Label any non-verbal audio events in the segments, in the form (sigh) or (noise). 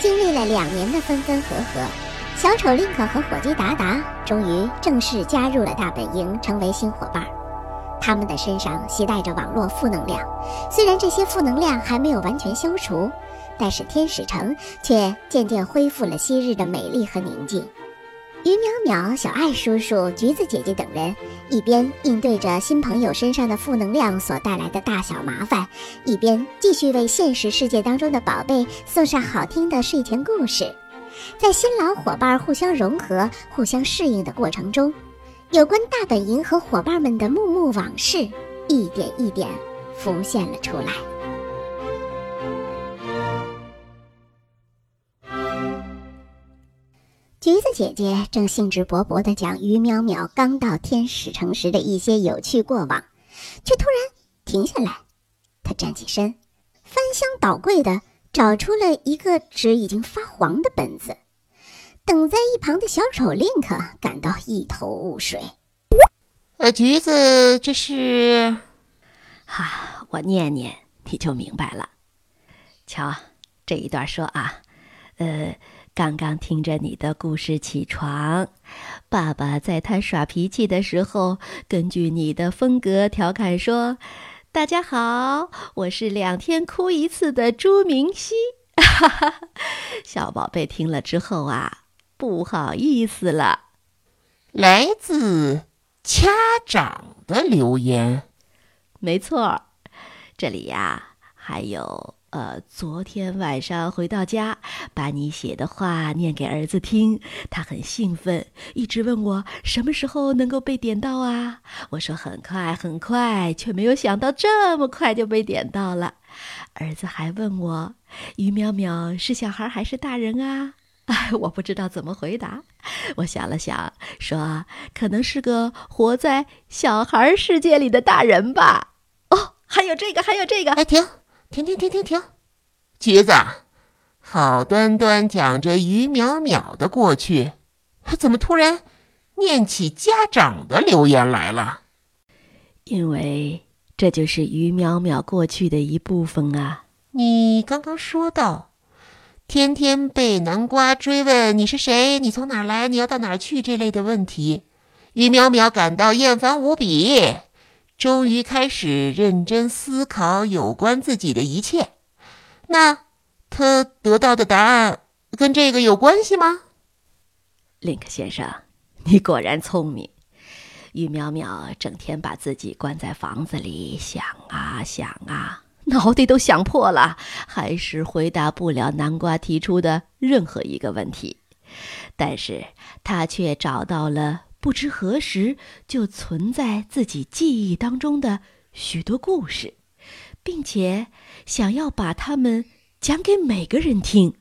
经历了两年的分分合合，小丑林克和伙计达达终于正式加入了大本营，成为新伙伴。他们的身上携带着网络负能量，虽然这些负能量还没有完全消除，但是天使城却渐渐恢复了昔日的美丽和宁静。于淼淼、小爱叔叔、橘子姐姐等人一边应对着新朋友身上的负能量所带来的大小麻烦，一边继续为现实世界当中的宝贝送上好听的睡前故事。在新老伙伴互相融合、互相适应的过程中，有关大本营和伙伴们的幕幕往事一点一点浮现了出来。橘子姐姐正兴致勃勃地讲于淼淼刚到天使城时的一些有趣过往，却突然停下来。她站起身，翻箱倒柜地找出了一个纸已经发黄的本子。等在一旁的小丑 Link 感到一头雾水。呃，橘子，这是……哈，我念念你就明白了。瞧，这一段说啊，呃。刚刚听着你的故事起床，爸爸在他耍脾气的时候，根据你的风格调侃说：“大家好，我是两天哭一次的朱明熙。” (laughs) 小宝贝听了之后啊，不好意思了。来自家长的留言，没错，这里呀还有。呃，昨天晚上回到家，把你写的话念给儿子听，他很兴奋，一直问我什么时候能够被点到啊。我说很快很快，却没有想到这么快就被点到了。儿子还问我，于淼淼是小孩还是大人啊？哎，(laughs) 我不知道怎么回答。我想了想，说可能是个活在小孩世界里的大人吧。哦，还有这个，还有这个，哎，停。停停停停停，橘子，好端端讲着于淼淼的过去，怎么突然念起家长的留言来了？因为这就是于淼淼过去的一部分啊。你刚刚说到，天天被南瓜追问你是谁，你从哪来，你要到哪儿去这类的问题，于淼淼感到厌烦无比。终于开始认真思考有关自己的一切，那他得到的答案跟这个有关系吗？林克先生，你果然聪明。于淼淼整天把自己关在房子里想啊想啊，脑袋都想破了，还是回答不了南瓜提出的任何一个问题。但是他却找到了。不知何时就存在自己记忆当中的许多故事，并且想要把它们讲给每个人听。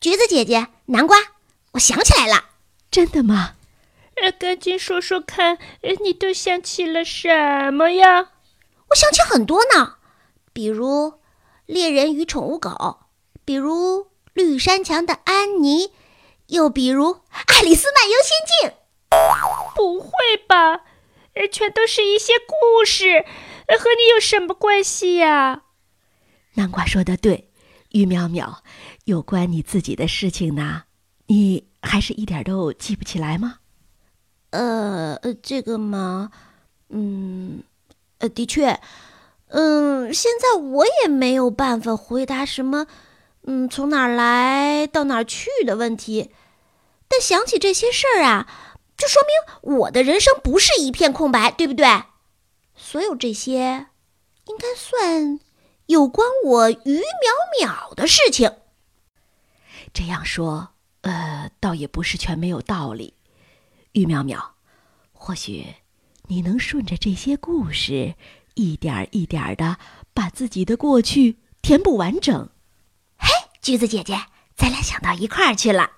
橘子姐姐，南瓜，我想起来了，真的吗？呃，赶紧说说看，你都想起了什么呀？我想起很多呢。比如，猎人与宠物狗，比如绿山墙的安妮，又比如《爱丽丝漫游仙境》。不会吧？全都是一些故事，和你有什么关系呀？南瓜说的对，于淼淼，有关你自己的事情呢，你还是一点都记不起来吗？呃，这个嘛，嗯，呃，的确。嗯，现在我也没有办法回答什么，嗯，从哪儿来到哪儿去的问题。但想起这些事儿啊，就说明我的人生不是一片空白，对不对？所有这些，应该算有关我于淼淼的事情。这样说，呃，倒也不是全没有道理。于淼淼，或许你能顺着这些故事。一点一点的把自己的过去填补完整。嘿，橘子姐姐，咱俩想到一块儿去了。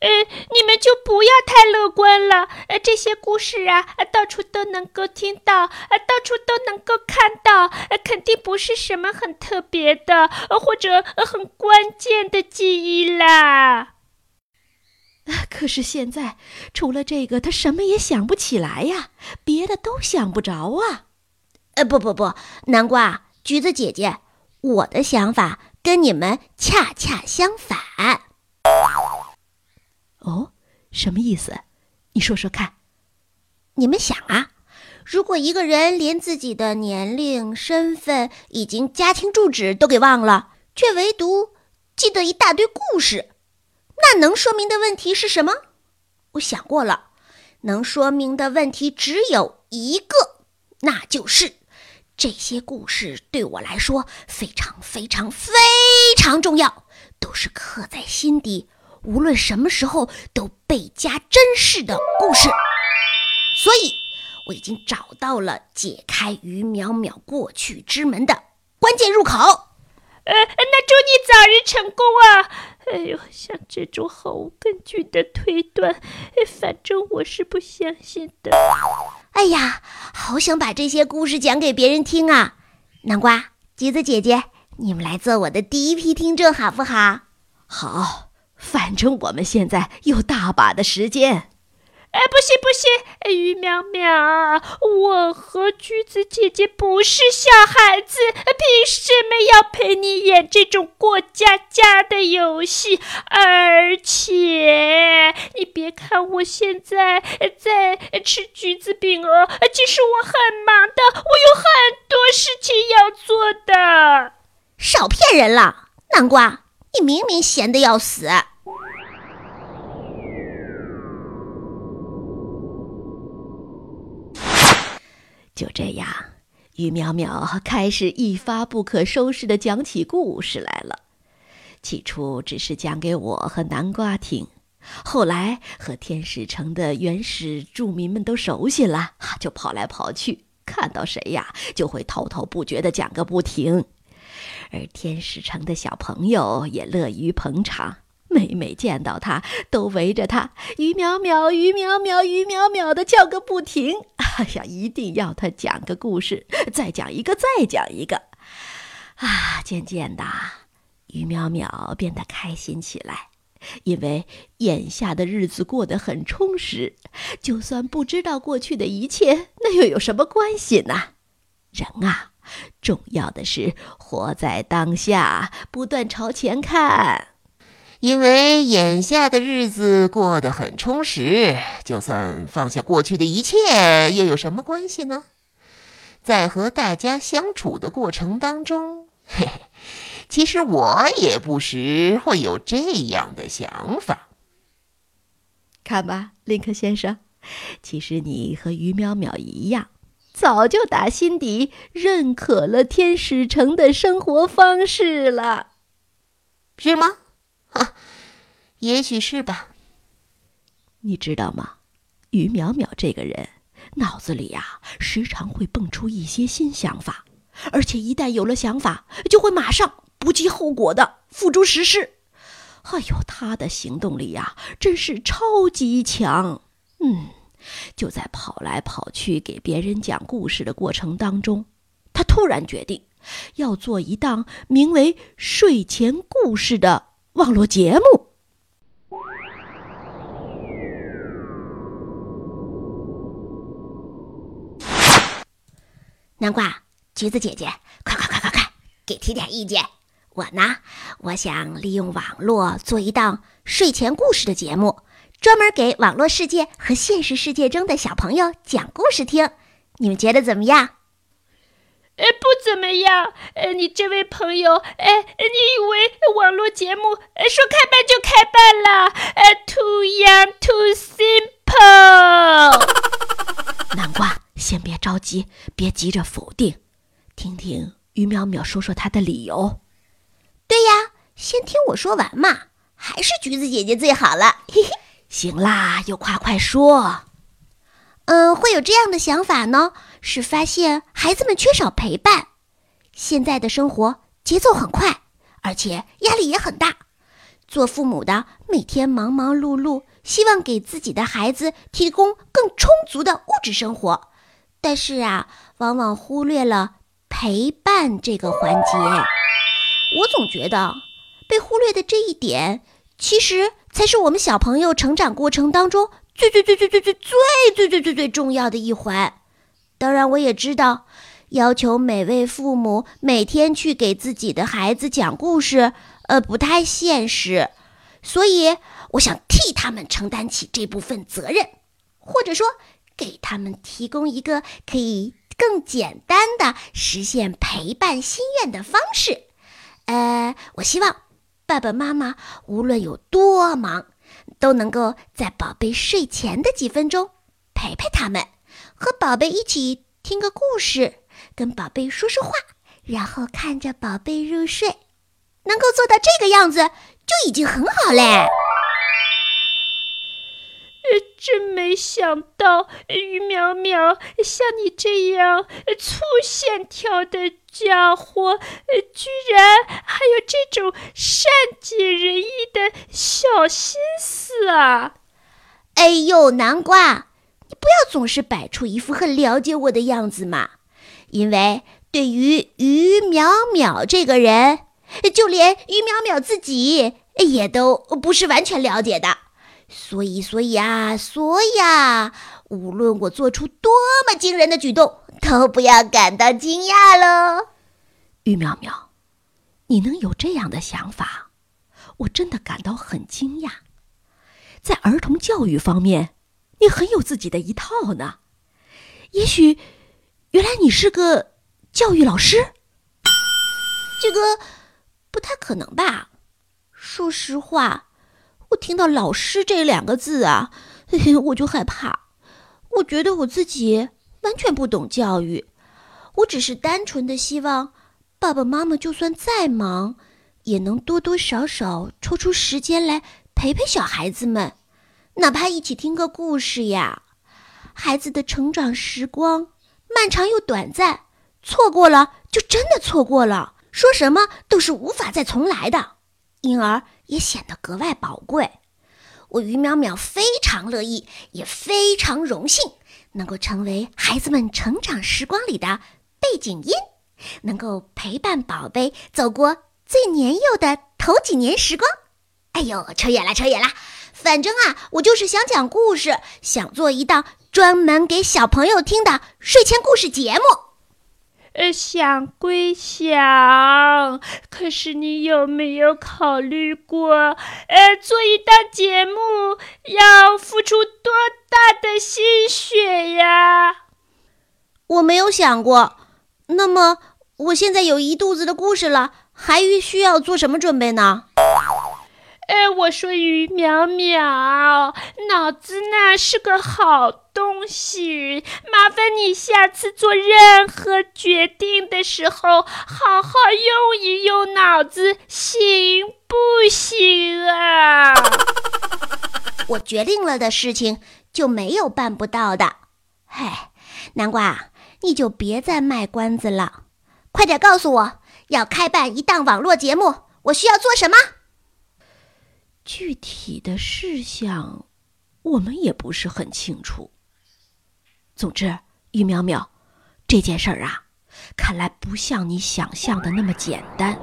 呃，你们就不要太乐观了。呃，这些故事啊，到处都能够听到，呃，到处都能够看到，呃，肯定不是什么很特别的，呃或者很关键的记忆啦。可可是现在除了这个，他什么也想不起来呀，别的都想不着啊。呃，不不不，南瓜、橘子姐姐，我的想法跟你们恰恰相反。哦，什么意思？你说说看。你们想啊，如果一个人连自己的年龄、身份以及家庭住址都给忘了，却唯独记得一大堆故事，那能说明的问题是什么？我想过了，能说明的问题只有一个，那就是这些故事对我来说非常非常非常重要，都是刻在心底，无论什么时候都倍加珍视的故事。所以，我已经找到了解开于淼淼过去之门的关键入口。呃，那祝你早日成功啊！哎呦，像这种毫无根据的推断，反正我是不相信的。哎呀，好想把这些故事讲给别人听啊！南瓜、橘子姐姐，你们来做我的第一批听众好不好？好，反正我们现在有大把的时间。哎，不行不行，于淼淼，我和橘子姐姐不是小孩子，凭什么要陪你演这种过家家的游戏？而且，你别看我现在在吃橘子饼哦，其实我很忙的，我有很多事情要做的。少骗人了，南瓜，你明明闲得要死。就这样，于淼淼开始一发不可收拾的讲起故事来了。起初只是讲给我和南瓜听，后来和天使城的原始住民们都熟悉了，就跑来跑去，看到谁呀就会滔滔不绝的讲个不停。而天使城的小朋友也乐于捧场。每每见到他，都围着他“于淼淼，于淼淼，于淼淼”的叫个不停。哎呀，一定要他讲个故事，再讲一个，再讲一个。啊，渐渐的，于淼淼变得开心起来，因为眼下的日子过得很充实。就算不知道过去的一切，那又有什么关系呢？人啊，重要的是活在当下，不断朝前看。因为眼下的日子过得很充实，就算放下过去的一切，又有什么关系呢？在和大家相处的过程当中，嘿嘿，其实我也不时会有这样的想法。看吧，林克先生，其实你和于淼淼一样，早就打心底认可了天使城的生活方式了，是吗？也许是吧。你知道吗？于淼淼这个人脑子里呀，时常会蹦出一些新想法，而且一旦有了想法，就会马上不计后果的付诸实施。哎呦，他的行动力呀，真是超级强。嗯，就在跑来跑去给别人讲故事的过程当中，他突然决定要做一档名为《睡前故事》的。网络节目，南瓜、橘子姐姐，快快快快快，给提点意见！我呢，我想利用网络做一档睡前故事的节目，专门给网络世界和现实世界中的小朋友讲故事听。你们觉得怎么样？呃，不怎么样。呃，你这位朋友，呃，你以为网络节目呃说开办就开办了？呃，too young, too simple。南瓜，先别着急，别急着否定，听听于淼淼说说她的理由。对呀，先听我说完嘛。还是橘子姐姐最好了。嘿嘿，行啦，就快快说。嗯，会有这样的想法呢，是发现孩子们缺少陪伴。现在的生活节奏很快，而且压力也很大。做父母的每天忙忙碌碌，希望给自己的孩子提供更充足的物质生活，但是啊，往往忽略了陪伴这个环节。我总觉得被忽略的这一点，其实才是我们小朋友成长过程当中最最最最最最最最最最最重要的一环。当然，我也知道，要求每位父母每天去给自己的孩子讲故事，呃，不太现实。所以，我想替他们承担起这部分责任，或者说，给他们提供一个可以更简单的实现陪伴心愿的方式。呃，我希望爸爸妈妈无论有多忙，都能够在宝贝睡前的几分钟陪陪他们。和宝贝一起听个故事，跟宝贝说说话，然后看着宝贝入睡，能够做到这个样子就已经很好嘞。真没想到，于淼淼像你这样粗线条的家伙，居然还有这种善解人意的小心思啊！哎呦，南瓜！你不要总是摆出一副很了解我的样子嘛，因为对于于淼淼这个人，就连于淼淼自己也都不是完全了解的。所以，所以啊，所以啊，无论我做出多么惊人的举动，都不要感到惊讶喽。玉苗苗，你能有这样的想法，我真的感到很惊讶。在儿童教育方面。你很有自己的一套呢，也许，原来你是个教育老师。这个不太可能吧？说实话，听到“老师”这两个字啊，(laughs) 我就害怕。我觉得我自己完全不懂教育，我只是单纯的希望爸爸妈妈就算再忙，也能多多少少抽出时间来陪陪小孩子们。哪怕一起听个故事呀，孩子的成长时光漫长又短暂，错过了就真的错过了，说什么都是无法再重来的，因而也显得格外宝贵。我于淼淼非常乐意，也非常荣幸，能够成为孩子们成长时光里的背景音，能够陪伴宝贝走过最年幼的头几年时光。哎呦，扯远了，扯远了。反正啊，我就是想讲故事，想做一档专门给小朋友听的睡前故事节目。呃，想归想，可是你有没有考虑过，呃，做一档节目要付出多大的心血呀？我没有想过。那么，我现在有一肚子的故事了，还需要做什么准备呢？我说于淼淼，脑子呢是个好东西，麻烦你下次做任何决定的时候，好好用一用脑子，行不行啊？我决定了的事情就没有办不到的。嗨，南瓜，你就别再卖关子了，快点告诉我，要开办一档网络节目，我需要做什么？具体的事项，我们也不是很清楚。总之，于淼淼，这件事儿啊，看来不像你想象的那么简单。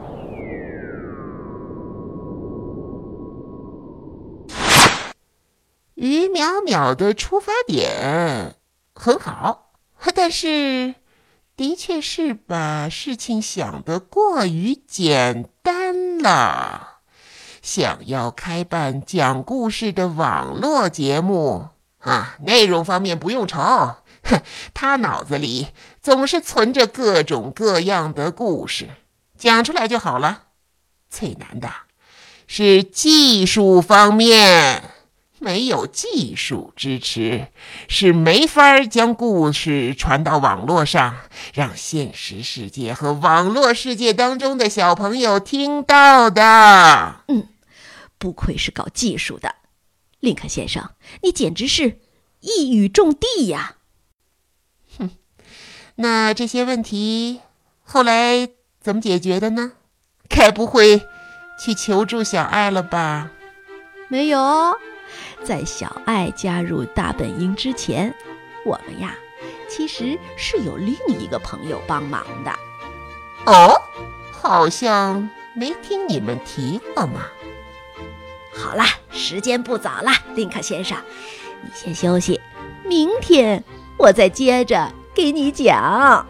于淼淼的出发点很好，但是，的确是把事情想得过于简单了。想要开办讲故事的网络节目。啊，内容方面不用愁，哼，(laughs) 他脑子里总是存着各种各样的故事，讲出来就好了。最难的是技术方面，没有技术支持，是没法将故事传到网络上，让现实世界和网络世界当中的小朋友听到的。嗯。不愧是搞技术的，林肯先生，你简直是一语中的呀！哼，(laughs) 那这些问题后来怎么解决的呢？该不会去求助小爱了吧？没有，在小爱加入大本营之前，我们呀其实是有另一个朋友帮忙的。哦，好像没听你们提过嘛。好了，时间不早了，林克先生，你先休息，明天我再接着给你讲。